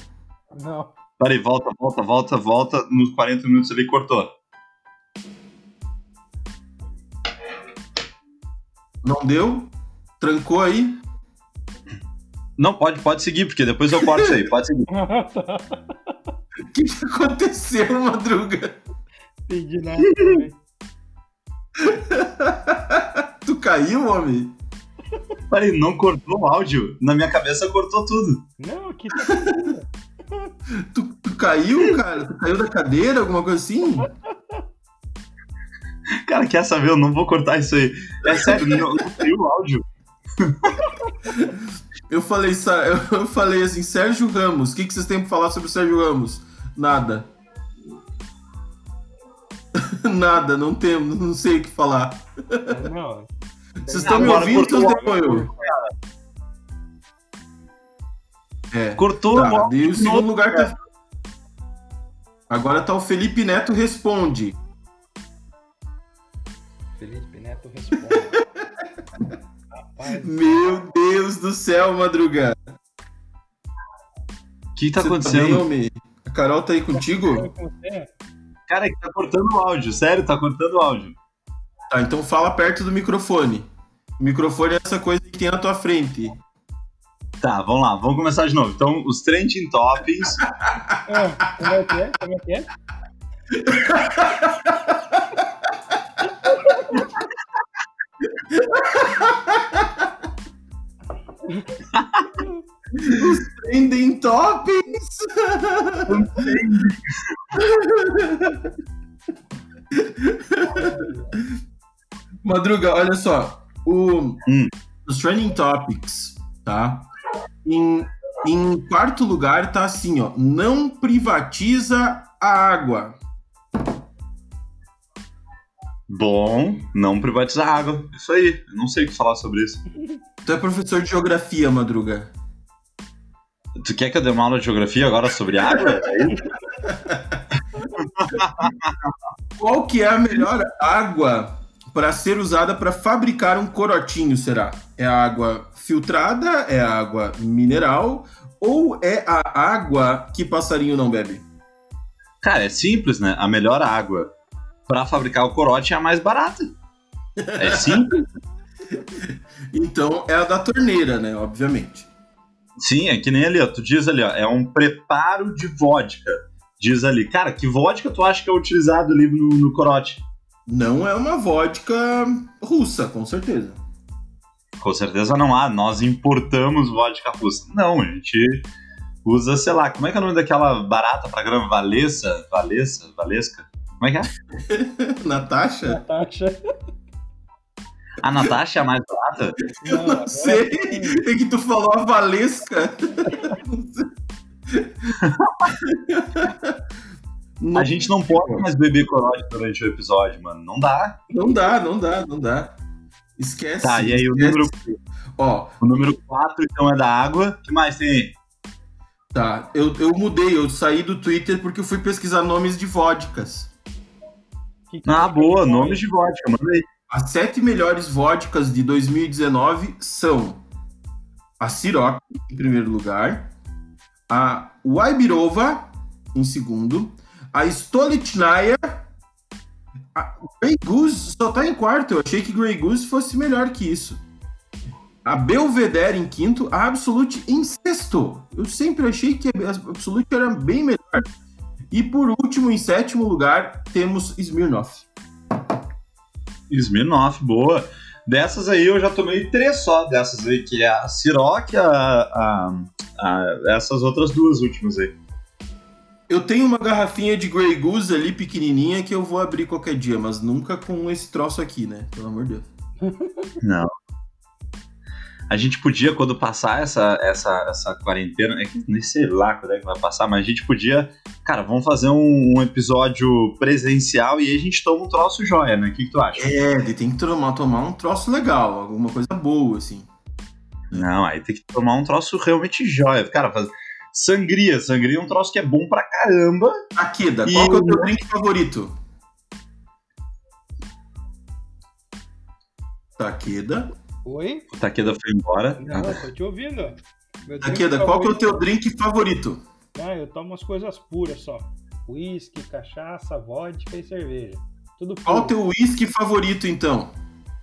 Não. Peraí, volta, volta, volta, volta. Nos 40 minutos ali cortou. Não deu? Trancou aí? Não, pode, pode seguir, porque depois eu corto isso aí. Pode seguir. O que, que aconteceu, Madruga? Entendi nada também. Tu caiu, homem? Peraí, não cortou o áudio? Na minha cabeça cortou tudo. Não, aqui tá. Tu, tu caiu, cara? Tu caiu da cadeira, alguma coisa assim? Cara, quer saber? Eu não vou cortar isso aí. É sério, não, não saiu o áudio. Eu falei, eu falei assim, Sérgio Ramos, o que, que vocês têm pra falar sobre o Sérgio Ramos? Nada. Nada, não temos, não sei o que falar. Não. Vocês estão me Agora ouvindo ou o estão eu? É. Cortou o Tá, áudio. e o segundo lugar cara. tá. Agora tá o Felipe Neto responde. Felipe Neto responde. Rapaz, Meu Deus do céu, Madruga. O que tá Você bem, acontecendo? homem? A Carol tá aí contigo? você? Cara, que tá cortando o áudio. Sério, tá cortando o áudio. Tá, então fala perto do microfone. O microfone é essa coisa que tem na tua frente. Tá, vamos lá, vamos começar de novo. Então, os trending topics. Ah, como é que é? Como é que é? Trending Topics! Madruga, olha só. O, Hum. Os Trending Topics, tá? Em, em quarto lugar tá assim, ó. Não privatiza a água. Bom, não privatizar água. Isso aí. Eu não sei o que falar sobre isso. Tu é professor de geografia, Madruga. Tu quer que eu dê uma aula de geografia agora sobre água? É? Qual que é a melhor água para ser usada para fabricar um corotinho, será? É a água filtrada? É a água mineral? Ou é a água que passarinho não bebe? Cara, é simples, né? A melhor água pra fabricar o corote é a mais barata. É simples. Então é a da torneira, né? Obviamente. Sim, é que nem ali, ó. Tu diz ali, ó. É um preparo de vodka. Diz ali, cara, que vodka tu acha que é utilizado ali no, no corote? Não é uma vodka russa, com certeza. Com certeza não há. Nós importamos vodka russa. Não, a gente usa, sei lá, como é que é o nome daquela barata pra grama? Valessa? Valessa? Valesca? Como é que é? Natasha? Natasha. A Natasha é a mais barata? Eu não sei. sim. É que tu falou a Valesca. Não A gente não pode mais beber corote durante o episódio, mano. Não dá. Não dá, não dá, não dá. Esquece. Tá, e aí o esquece. número, Ó, o número 4, então, é da água. O que mais tem aí? tá. Eu, eu mudei, eu saí do Twitter porque eu fui pesquisar nomes de vodkas. Que que Ah, boa, nomes de vodka, manda aí. As sete melhores vodkas de 2019 são a Ciroc, em primeiro lugar, a Waibirova, em segundo, a Stolichnaya, a Grey Goose só tá em quarto, eu achei que Grey Goose fosse melhor que isso. A Belvedere em quinto, a Absolute em sexto. Eu sempre achei que a Absolute era bem melhor. E por último, em sétimo lugar, temos Smirnoff. Smirnoff, boa. Dessas aí eu já tomei três só dessas aí, que é a Ciroc, a, a Ah, essas outras duas últimas aí. Eu tenho uma garrafinha de Grey Goose ali pequenininha que eu vou abrir qualquer dia, mas nunca com esse troço aqui, né? Pelo amor de Deus. Não. A gente podia, quando passar essa, essa, essa quarentena, é que nem sei lá quando é que vai passar, mas a gente podia, cara, vamos fazer um, um episódio presencial e aí a gente toma um troço joia, né? O que, que tu acha? É, tem que tomar, tomar um troço legal, alguma coisa boa, assim. Não, aí tem que tomar um troço realmente joia. Cara, faz... sangria, sangria é um troço que é bom pra caramba. Akeda, E qual que é o teu drink favorito? Takeda. Oi? O Takeda foi embora. Não, eu tô te ouvindo. Meu Takeda, qual que é o teu drink favorito? Ah, eu tomo as coisas puras só. Whisky, cachaça, vodka e cerveja. Tudo puro. Qual o teu whisky favorito, então?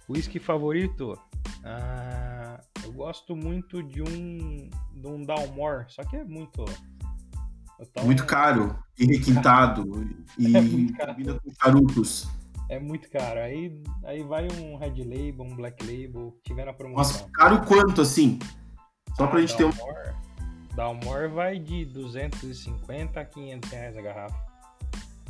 Whisky favorito? Ah, eu gosto muito de um de um Dalmore, só que é muito tomo- Muito caro e requintado e É combina com charutos. É muito caro. Aí aí vai um Red Label, um Black Label, que tiver na Mas promoção. caro quanto, assim? Só pra Ah, gente ter um... Dalmore, Dalmore vai de 250 a 500 reais a garrafa.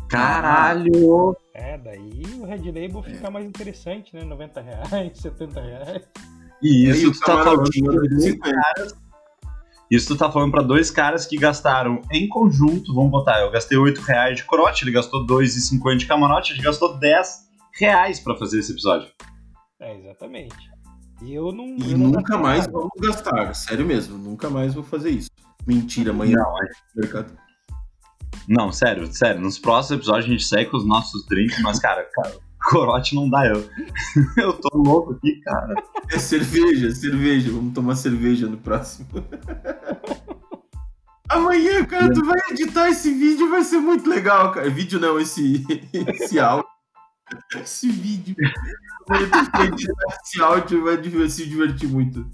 Caralho! É, daí o Red Label fica mais interessante, né? 90 reais, 70 reais. E E aí isso o tu tá falando camarotinho pra de dois 50. Isso tu tá falando pra dois caras que gastaram em conjunto, vamos botar, eu gastei 8 reais de corote, ele gastou 2,50 de camarote, a gente gastou 10 reais pra fazer esse episódio. É, exatamente. E eu não. E eu não nunca mais nada. vamos gastar, sério mesmo, nunca mais vou fazer isso. Mentira, amanhã Não, é- mercado. não, sério, sério, nos próximos episódios a gente segue com os nossos drinks, mas cara, cara corote não dá, eu, eu tô louco aqui, cara. É cerveja, cerveja, vamos tomar cerveja no próximo. Amanhã, cara, tu vai editar esse vídeo, vai ser muito legal, cara. Vídeo não, esse, esse áudio. Esse vídeo. Esse áudio vai se divertir muito.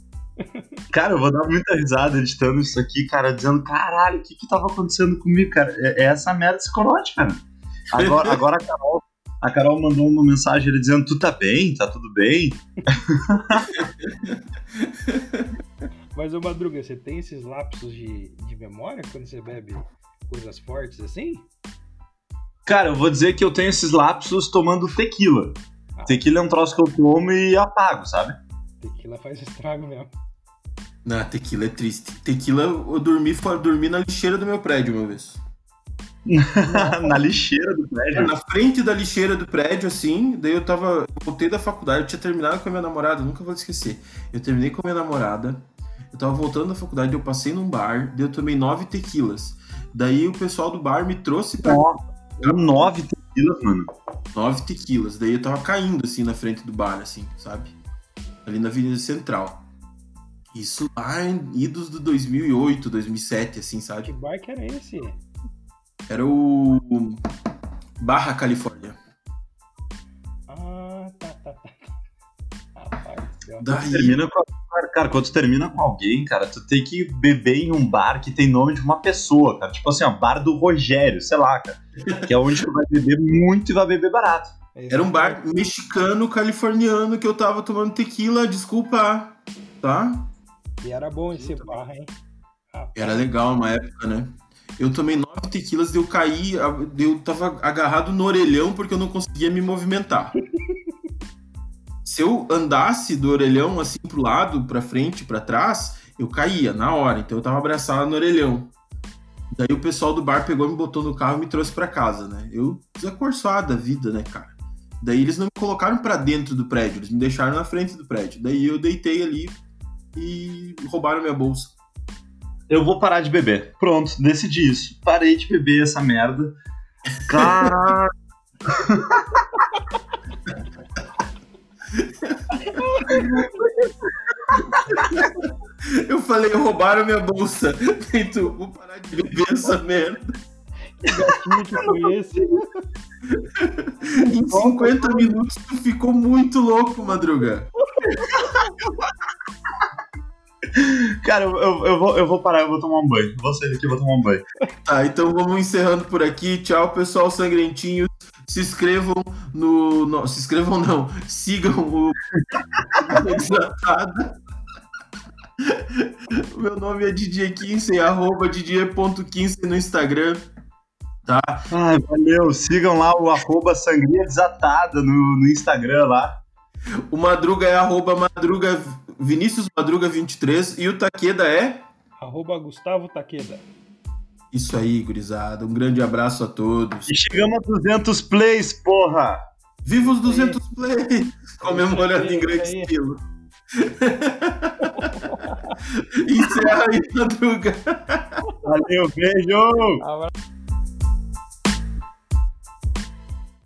Cara, eu vou dar muita risada editando isso aqui, cara, dizendo, caralho, o que que tava acontecendo comigo, cara? É, é essa merda desse corote, cara. Agora, agora a Carol, a Carol mandou uma mensagem ele dizendo, tu tá bem? Tá tudo bem? Mas, ô Madruga, você tem esses lapsos de, de memória quando você bebe coisas fortes assim? Cara, eu vou dizer que eu tenho esses lapsos tomando tequila. Tequila é um troço que eu tomo e apago, sabe? Tequila faz estrago mesmo. Não, tequila é triste. Tequila, eu dormi, dormi na lixeira do meu prédio uma vez. Na lixeira do prédio. Na frente da lixeira do prédio, assim, daí eu tava. Eu voltei da faculdade, eu tinha terminado com a minha namorada, nunca vou esquecer. Eu terminei com a minha namorada, eu tava voltando da faculdade, eu passei num bar, daí eu tomei nove tequilas. Daí o pessoal do bar me trouxe pra Nove tequilas, mano. nove tequilas. Daí eu tava caindo, assim, na frente do bar, assim, sabe? Ali na Avenida Central. Isso lá em idos do 2008, 2007, assim, Que sabe? bar que era esse? Era o Barra Califórnia. Ah, tá, tá, tá. Rapaz, Daí, Termina com, cara, cara, quando tu termina com alguém, cara, tu tem que beber em um bar que tem nome de uma pessoa, cara. Tipo assim, ó, bar do Rogério, sei lá, cara. Que é onde tu vai beber muito e vai beber barato. Era um bar mexicano, californiano, que eu tava tomando tequila, desculpa, tá? E era bom esse bar, hein? Rapaz, Era legal uma época, né? Eu tomei nove tequilas, daí eu caí, a- eu tava agarrado no orelhão porque eu não conseguia me movimentar. Se eu andasse do orelhão assim pro lado, pra frente, pra trás, eu caía na hora. Então eu tava abraçado no orelhão. Daí o pessoal do bar pegou, me botou no carro e me trouxe pra casa, né? Eu desacorçoado da vida, né, cara? Daí eles não me colocaram pra dentro do prédio, eles me deixaram na frente do prédio. Daí eu deitei ali e roubaram minha bolsa. Eu vou parar de beber. Pronto, decidi isso. Parei de beber essa merda. Caralho. Eu falei, roubaram minha bolsa. Então, vou parar de beber essa merda. que gatinho que foi esse? Em 50 minutos tu ficou muito louco, Madruga. Cara, eu, eu, vou, eu vou parar, eu vou tomar um banho. Vou sair daqui e vou tomar um banho. Tá, então vamos encerrando por aqui. Tchau, pessoal sangrentinho. Se inscrevam no. Não, se inscrevam não. Sigam o. Meu nome é DJ Kinsey, arroba DJ.Kinsey no Instagram. Tá? Ai, valeu. Sigam lá o arroba Sangria Desatada no, no Instagram lá. O Madruga é arroba Madruga, Vinícius Madruga 23 e o Taqueda é? Arroba Gustavo Taqueda. Isso aí, gurizada. Um grande abraço a todos. E chegamos a 200 plays, porra! Viva os 200 plays! Comemorando em grande aí. estilo. Encerra aí, Madruga. Valeu, beijo! Abraço.